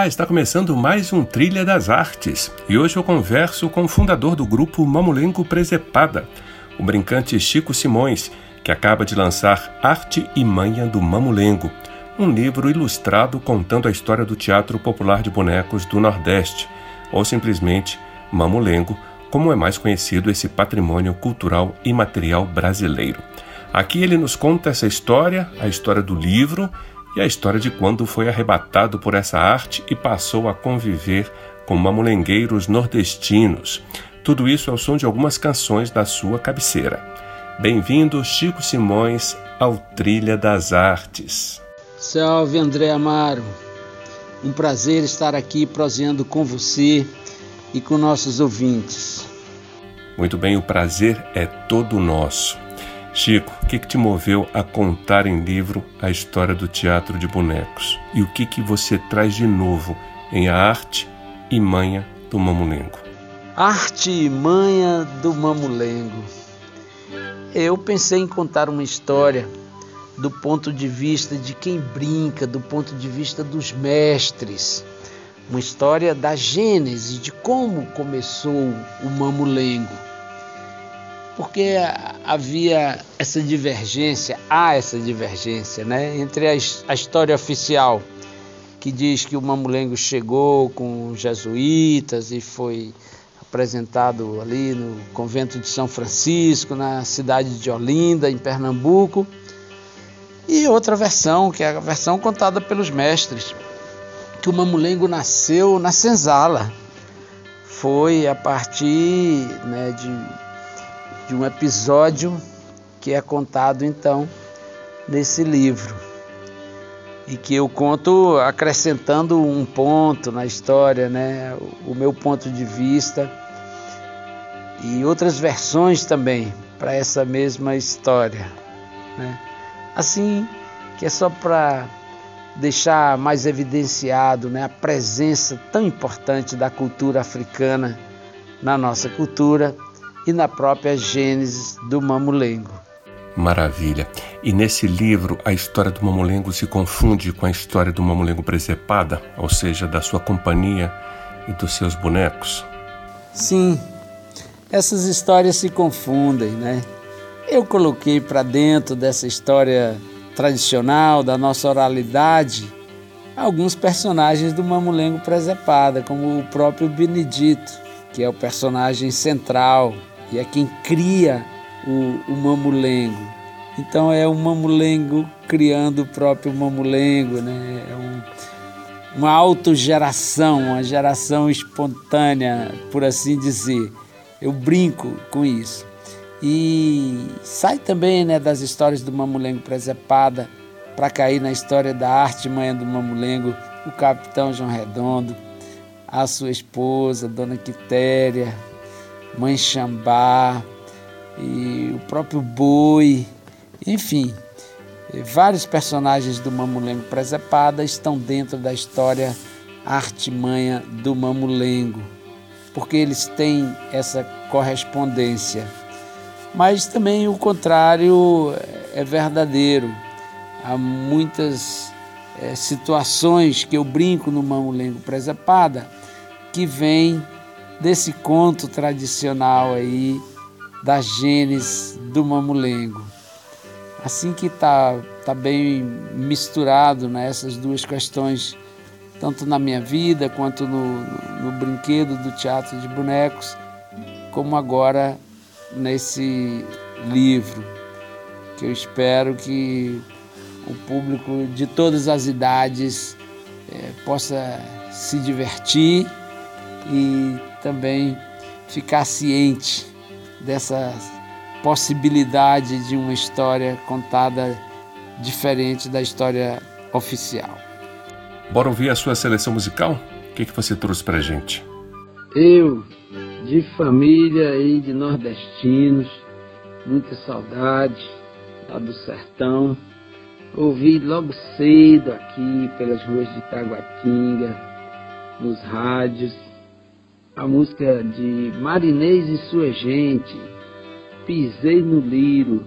Olá, está começando mais um Trilha das Artes e hoje eu converso com o fundador do grupo Mamulengo Presepada, o brincante Chico Simões, que acaba de lançar Arte e Manha do Mamulengo, um livro ilustrado contando a história do teatro popular de bonecos do Nordeste, ou simplesmente Mamulengo, como é mais conhecido esse patrimônio cultural e material brasileiro. Aqui ele nos conta essa história, a história do livro e a história de quando foi arrebatado por essa arte e passou a conviver com mamulengueiros nordestinos. Tudo isso ao som de algumas canções da sua cabeceira. Bem-vindo, Chico Simões, ao Trilha das Artes. Salve, André Amaro. Um prazer estar aqui proseando com você e com nossos ouvintes. Muito bem, o prazer é todo nosso. Chico, o que, que, te moveu a contar em livro a história do teatro de bonecos? E o que, que você traz de novo em A Arte e Manha do Mamulengo? Arte e Manha do Mamulengo. Eu pensei em contar uma história do ponto de vista de quem brinca, do ponto de vista dos mestres. Uma história da gênese, de como começou o mamulengo porque havia essa divergência, há essa divergência, né, entre a, a história oficial que diz que o Mamulengo chegou com os jesuítas e foi apresentado ali no convento de São Francisco, na cidade de Olinda, em Pernambuco, e outra versão, que é a versão contada pelos mestres, que o Mamulengo nasceu na senzala. Foi a partir né, de de um episódio que é contado então nesse livro. E que eu conto acrescentando um ponto na história, né, o meu ponto de vista. E outras versões também para essa mesma história, né? Assim que é só para deixar mais evidenciado né, a presença tão importante da cultura africana na nossa cultura e na própria Gênesis do mamulengo. Maravilha. E nesse livro, a história do mamulengo se confunde com a história do mamulengo presepada, ou seja, da sua companhia e dos seus bonecos? Sim, essas histórias se confundem, né? Eu coloquei para dentro dessa história tradicional, da nossa oralidade, alguns personagens do Mamulengo Presepada, como o próprio Benedito, que é o personagem central e é quem cria o, o mamulengo. Então é um mamulengo criando o próprio mamulengo, né? É um, uma autogeração, uma geração espontânea, por assim dizer. Eu brinco com isso. E sai também né, das histórias do mamulengo presepada para cair na história da arte manhã do mamulengo, o capitão João Redondo, a sua esposa, Dona Quitéria, Mãe Xambá e o próprio Boi, enfim, vários personagens do Mamulengo Presepada estão dentro da história artimanha do Mamulengo, porque eles têm essa correspondência. Mas também o contrário é verdadeiro. Há muitas é, situações que eu brinco no Mamulengo Presepada que vêm desse conto tradicional aí da Gênesis do Mamulengo. Assim que tá, tá bem misturado nessas né, duas questões, tanto na minha vida quanto no, no brinquedo do teatro de bonecos, como agora nesse livro, que eu espero que o público de todas as idades é, possa se divertir e também ficar ciente dessas possibilidade de uma história contada diferente da história oficial. Bora ouvir a sua seleção musical? O que, que você trouxe pra gente? Eu, de família e de nordestinos, muita saudade lá do sertão. Ouvi logo cedo aqui pelas ruas de Taguatinga, nos rádios, a música de Marinês e sua gente, Pisei no Liro.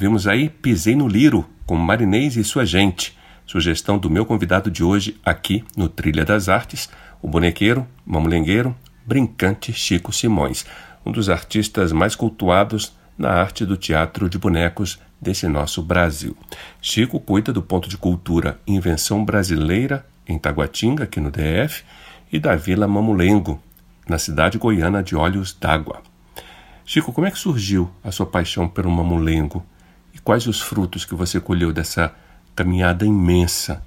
Ouvimos aí Pisei no Liro, com Marinês e sua gente, sugestão do meu convidado de hoje aqui no Trilha das Artes, o bonequeiro, mamulengueiro, brincante Chico Simões, um dos artistas mais cultuados na arte do teatro de bonecos desse nosso Brasil. Chico cuida do ponto de cultura Invenção Brasileira em Taguatinga, aqui no DF, e da Vila Mamulengo, na cidade goiana de Olhos d'Água. Chico, como é que surgiu a sua paixão pelo mamulengo quais os frutos que você colheu dessa caminhada imensa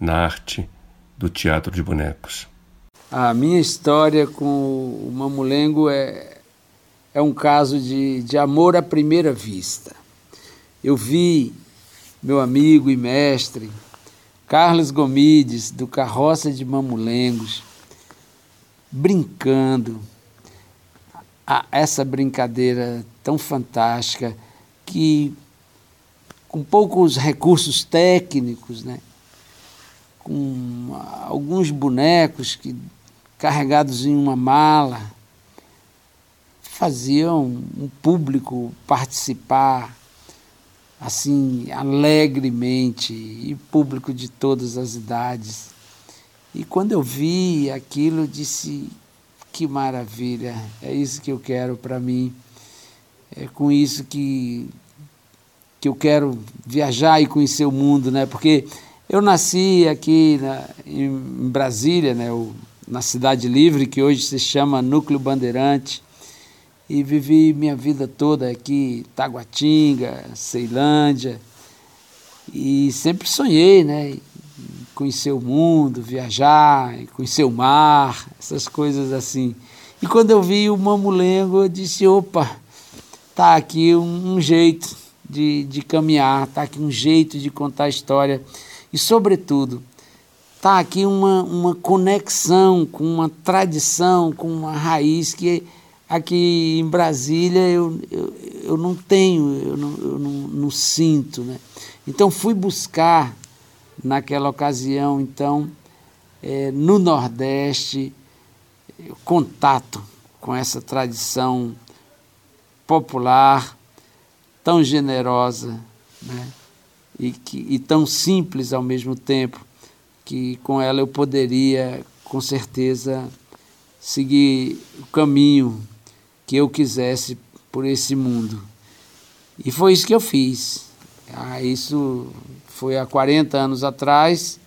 na arte do teatro de bonecos? A minha história com o Mamulengo é, é um caso de, de amor à primeira vista. Eu vi meu amigo e mestre Carlos Gomides, do Carroça de Mamulengos, brincando, a essa brincadeira tão fantástica que com poucos recursos técnicos, né? com alguns bonecos que, carregados em uma mala, faziam um público participar assim alegremente e público de todas as idades. E quando eu vi aquilo, eu disse: que maravilha, é isso que eu quero para mim, é com isso que que eu quero viajar e conhecer o mundo, né? Porque eu nasci aqui na, em Brasília, né? O, na Cidade Livre, que hoje se chama Núcleo Bandeirante, e vivi minha vida toda aqui, Taguatinga, Ceilândia, e sempre sonhei, né? Conhecer o mundo, viajar, conhecer o mar, essas coisas assim. E quando eu vi o mamulengo, eu disse: opa, tá aqui um, um jeito de, de caminhar, tá aqui um jeito de contar a história. E, sobretudo, tá aqui uma, uma conexão com uma tradição, com uma raiz que aqui em Brasília eu, eu, eu não tenho, eu, não, eu não, não sinto. Né? Então fui buscar naquela ocasião, então, é, no Nordeste, contato com essa tradição popular tão generosa né? e, que, e tão simples ao mesmo tempo, que com ela eu poderia, com certeza, seguir o caminho que eu quisesse por esse mundo. E foi isso que eu fiz. Ah, isso foi há 40 anos atrás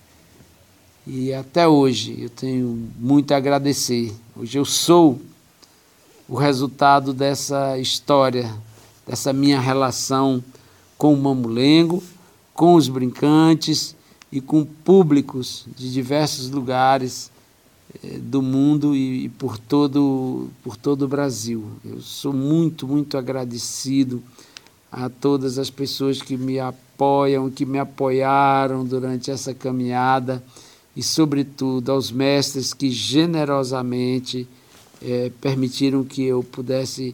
e até hoje eu tenho muito a agradecer. Hoje eu sou o resultado dessa história, dessa minha relação com o mamulengo, com os brincantes e com públicos de diversos lugares eh, do mundo e, e, por todo por todo o Brasil. Eu sou muito muito agradecido a todas as pessoas que me apoiam, que me apoiaram durante essa caminhada e sobretudo aos mestres que generosamente eh, permitiram que eu pudesse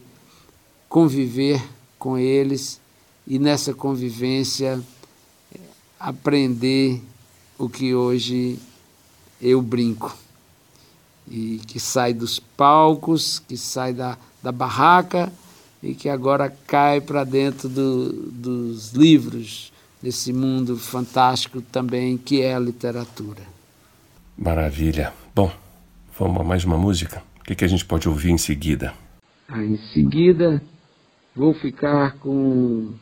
conviver com eles e nessa convivência aprender o que hoje eu brinco e que sai dos palcos, que sai da, da barraca e que agora cai para dentro do, dos livros, desse mundo fantástico também que é a literatura. Maravilha. Bom, vamos a mais uma música? O que, que a gente pode ouvir em seguida? Ah, em seguida, vou ficar com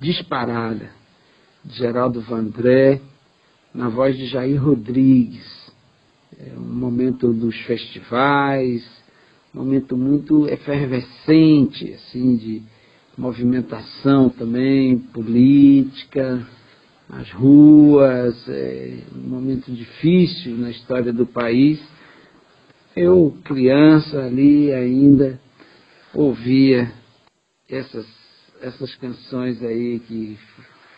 Disparada, de Geraldo Vandré, na voz de Jair Rodrigues é um momento dos festivais, momento muito efervescente, assim, de movimentação também, política, as ruas, é um momento difícil na história do país. Eu, criança ali ainda, ouvia essas, essas canções aí que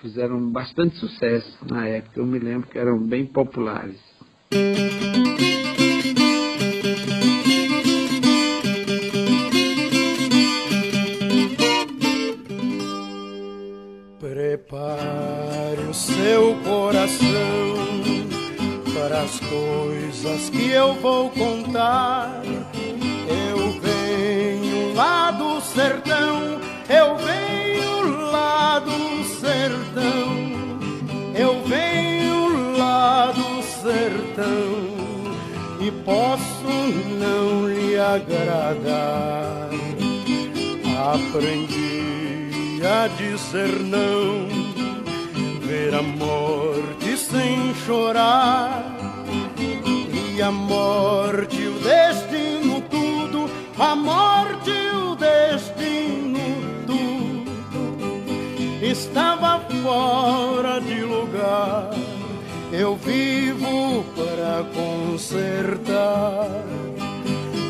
fizeram bastante sucesso na época. Eu me lembro que eram bem populares. E posso não lhe agradar. Aprendi a dizer não, ver a morte sem chorar, e a morte, o destino, tudo, a morte, o destino, tudo, estava fora de lugar eu vivo para consertar.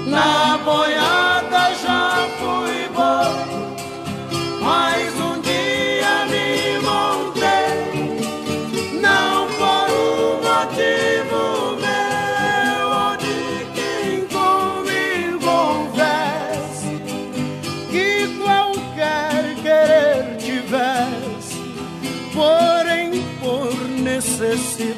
Na boiada já fui bom, mas um dia me montei, não por um motivo meu ou de quem comigo houvesse, que qualquer querer tivesse, porém por necessidade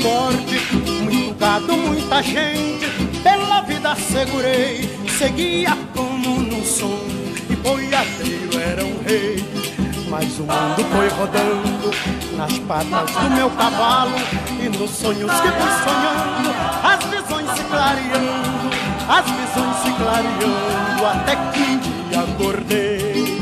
forte, muito gado, muita gente, pela vida segurei, seguia como num som, e boiadeiro era um rei. Mas o mundo foi rodando nas patas do meu cavalo e nos sonhos que fui sonhando, as visões se clareando, as visões se clareando, até que um dia acordei.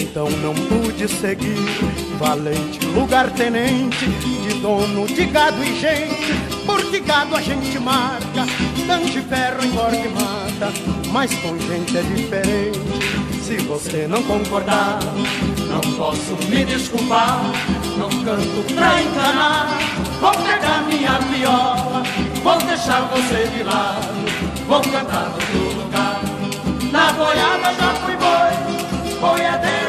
Então não pude seguir valente, lugar-tenente, de dono de gado e gente, porque gado a gente marca, tanto ferro engorda e mata, mas com gente é diferente. Se você não concordar, não posso me desculpar, não canto pra enganar, vou pegar minha viola, vou deixar você de lado, vou cantar no outro lugar. Na boiada já fui boi, boiadeiro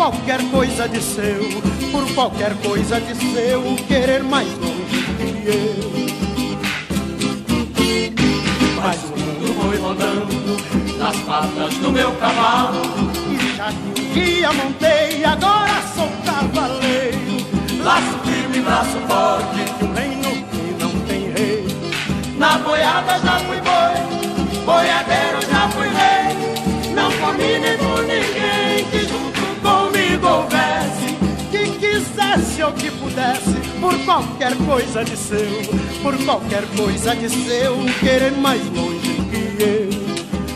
qualquer coisa de seu, por qualquer coisa de seu, querer mais longe que eu. Mas o mundo foi rodando nas patas do meu cavalo, e já que um dia montei, agora sou cavaleiro. Laço firme, braço forte, de um reino que não tem rei. Na boiada já fui quisesse ou que pudesse, por qualquer coisa de seu, por qualquer coisa de seu, querer mais longe que eu.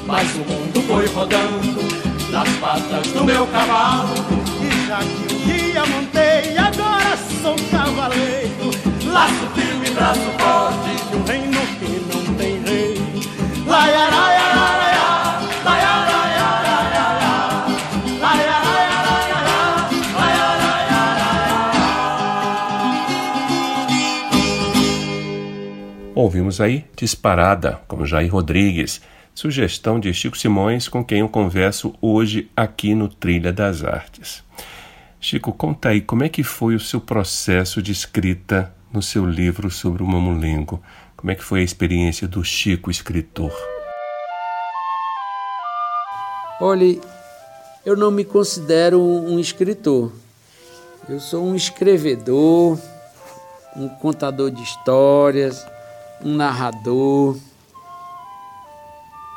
Mas o mundo foi rodando nas patas do meu cavalo. E já que um dia montei, agora sou cavaleiro. Laço firme, braço forte, de um reino que não tem rei. Laiaraiaraiá, laiaraiaraiá, Ouvimos aí Disparada, com Jair Rodrigues, sugestão de Chico Simões, com quem eu converso hoje aqui no Trilha das Artes. Chico, conta aí como é que foi o seu processo de escrita no seu livro sobre o mamulengo. Como é que foi a experiência do Chico escritor? Olhe, eu não me considero um escritor. Eu sou um escrevedor, um contador de histórias, um narrador.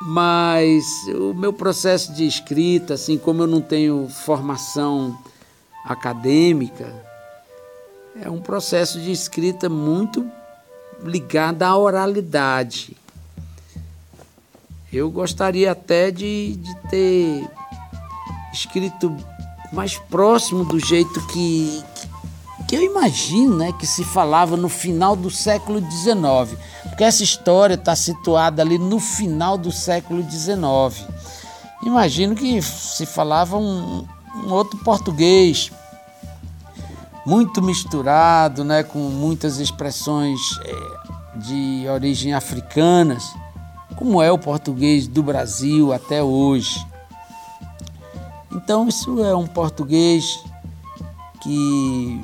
Mas o meu processo de escrita, assim como eu não tenho formação acadêmica, é um processo de escrita muito ligado à oralidade. Eu gostaria até de, de ter escrito mais próximo do jeito que, que eu imagino né, que se falava no final do século XIX, porque essa história está situada ali no final do século XIX. Imagino que se falava um, um outro português, muito misturado, né, com muitas expressões é, de origem africanas, como é o português do Brasil até hoje. Então, isso é um português que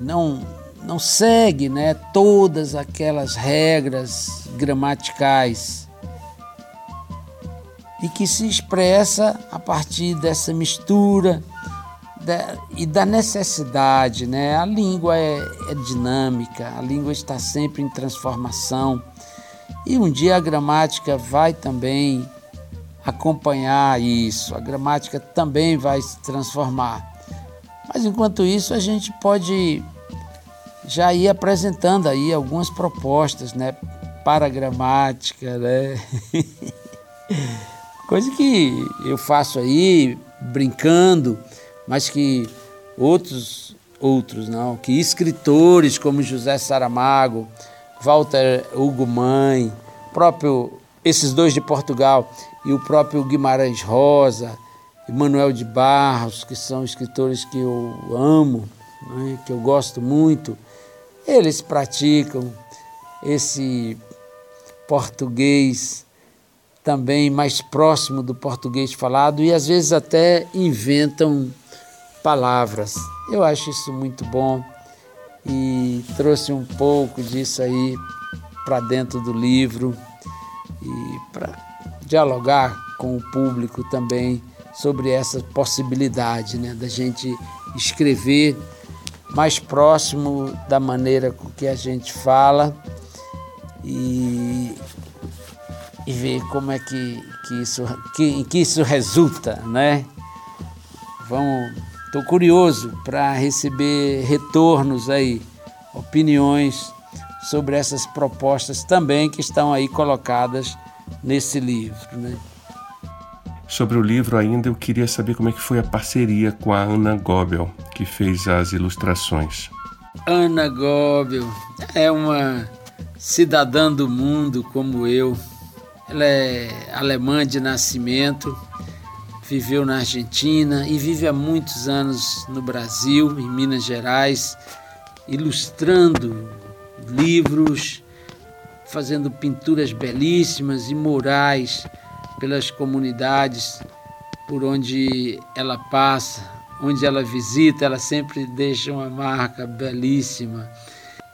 não, não segue né, todas aquelas regras gramaticais e que se expressa a partir dessa mistura da, e da necessidade. Né? A língua é, é dinâmica, a língua está sempre em transformação e um dia a gramática vai também acompanhar isso, a gramática também vai se transformar. Mas enquanto isso, a gente pode já ir apresentando aí algumas propostas, né, para a gramática, né? Coisa que eu faço aí brincando, mas que outros outros não, que escritores como José Saramago, Walter Hugo Mãe, próprio esses dois de Portugal e o próprio Guimarães Rosa, Manuel de Barros, que são escritores que eu amo, né, que eu gosto muito, eles praticam esse português também mais próximo do português falado e às vezes até inventam palavras. Eu acho isso muito bom e trouxe um pouco disso aí para dentro do livro e para dialogar com o público também sobre essa possibilidade né, da gente escrever mais próximo da maneira com que a gente fala e, e ver como é que, que isso que, que isso resulta, né? Vamos, estou curioso para receber retornos aí, opiniões sobre essas propostas também que estão aí colocadas nesse livro. Né? Sobre o livro ainda, eu queria saber como é que foi a parceria com a Ana Gobel, que fez as ilustrações. Ana Gobel é uma cidadã do mundo como eu. Ela é alemã de nascimento, viveu na Argentina e vive há muitos anos no Brasil, em Minas Gerais, ilustrando livros, fazendo pinturas belíssimas e murais pelas comunidades por onde ela passa, onde ela visita, ela sempre deixa uma marca belíssima.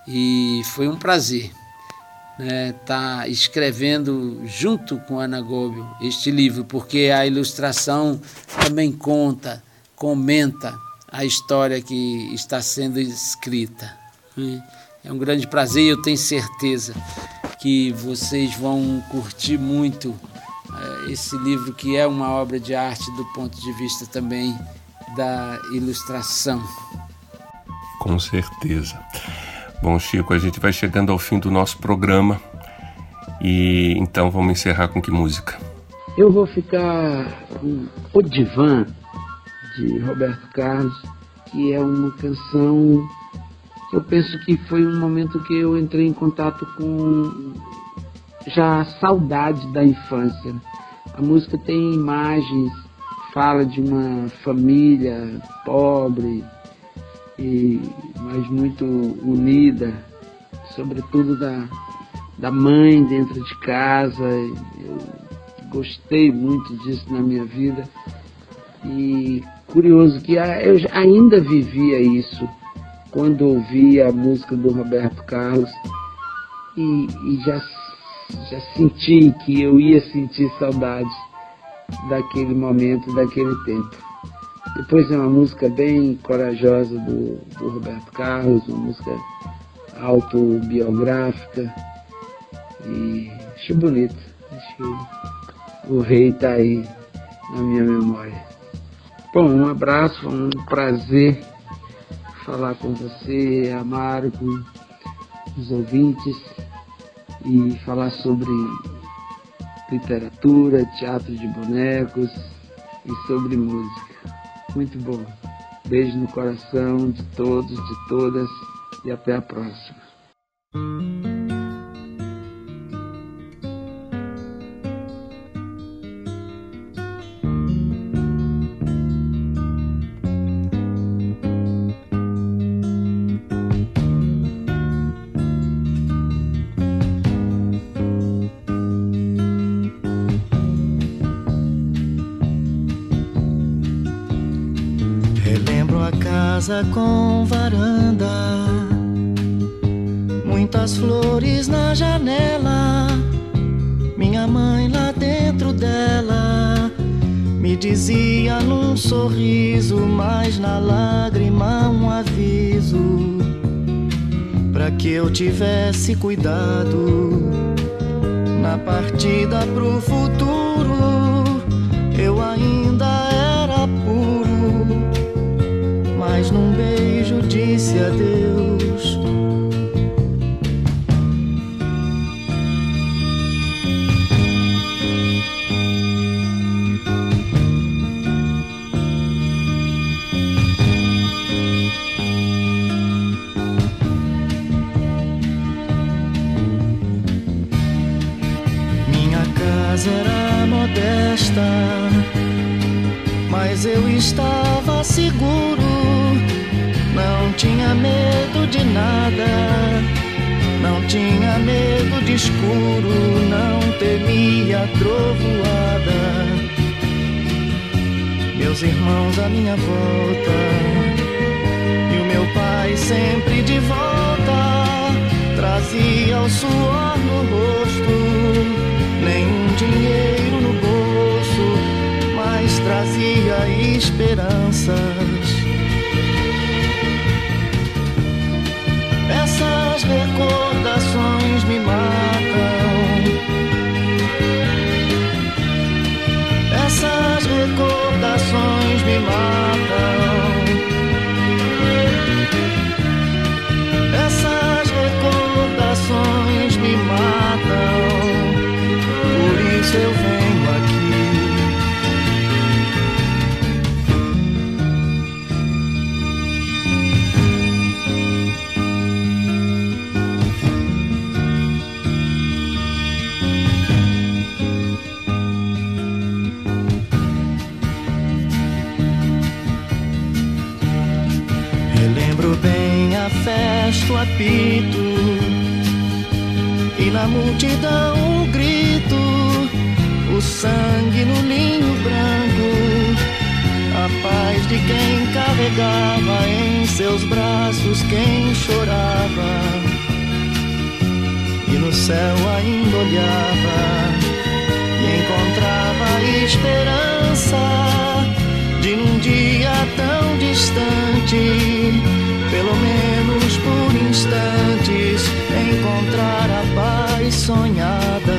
E foi um prazer estar né, tá escrevendo junto com Ana Góbio este livro, porque a ilustração também conta, comenta a história que está sendo escrita. Né. É um grande prazer e eu tenho certeza que vocês vão curtir muito esse livro que é uma obra de arte do ponto de vista também da ilustração. Com certeza. Bom, Chico, a gente vai chegando ao fim do nosso programa e então vamos encerrar com que música? Eu vou ficar com O Divã de Roberto Carlos, que é uma canção que eu penso que foi um momento que eu entrei em contato com já a saudade da infância. A música tem imagens, fala de uma família pobre, e, mas muito unida, sobretudo da, da mãe dentro de casa. Eu gostei muito disso na minha vida. E curioso que eu ainda vivia isso quando ouvi a música do Roberto Carlos e, e já já senti que eu ia sentir saudade daquele momento, daquele tempo. Depois é uma música bem corajosa do, do Roberto Carlos, uma música autobiográfica e acho bonito. Acho o rei está aí na minha memória. Bom, um abraço, um prazer falar com você, Amaro, com os ouvintes e falar sobre literatura, teatro de bonecos e sobre música. Muito bom. Beijo no coração de todos, de todas e até a próxima. Casa com varanda, muitas flores na janela. Minha mãe lá dentro dela me dizia num sorriso, mas na lágrima um aviso para que eu tivesse cuidado na partida pro futuro. Beijo disse trovoada. Meus irmãos à minha volta, e o meu pai sempre de volta, trazia o suor no rosto, nenhum dinheiro no bolso, mas trazia esperanças multidão um grito, o sangue no linho branco, a paz de quem carregava em seus braços quem chorava e no céu ainda olhava e encontrava esperança de num dia tão distante, pelo menos instantes, encontrar a paz sonhada.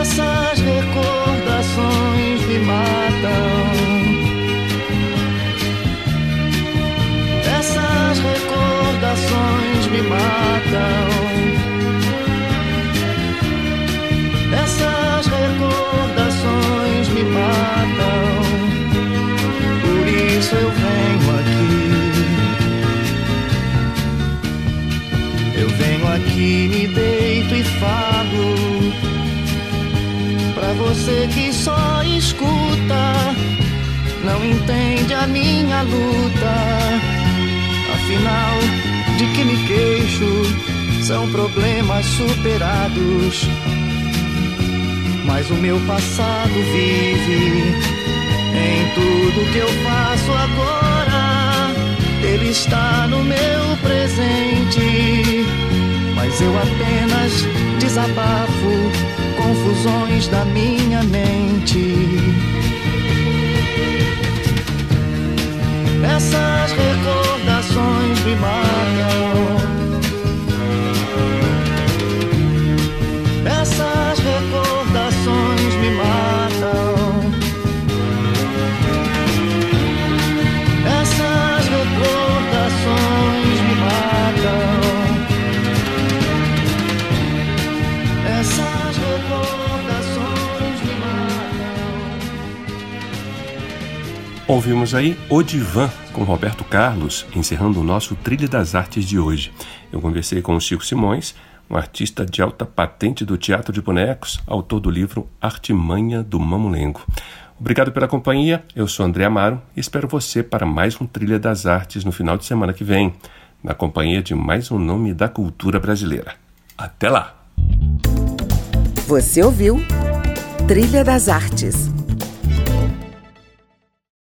Essas recordações me matam. Essas recordações me matam. Essas recordações me matam. Por isso eu aqui, me deito e falo. Pra você que só escuta, não entende a minha luta. Afinal, de que me queixo? São problemas superados mas o meu passado vive em tudo que eu faço agora. Ele está no meu presente, mas eu apenas desabafo confusões da minha mente. Essas recordações me matam. Ouvimos aí O Divã com Roberto Carlos, encerrando o nosso Trilha das Artes de hoje. Eu conversei com o Chico Simões, um artista de alta patente do teatro de bonecos, autor do livro Artimanha do Mamulengo. Obrigado pela companhia, eu sou André Amaro e espero você para mais um Trilha das Artes no final de semana que vem, na companhia de mais um nome da cultura brasileira. Até lá! Você ouviu Trilha das Artes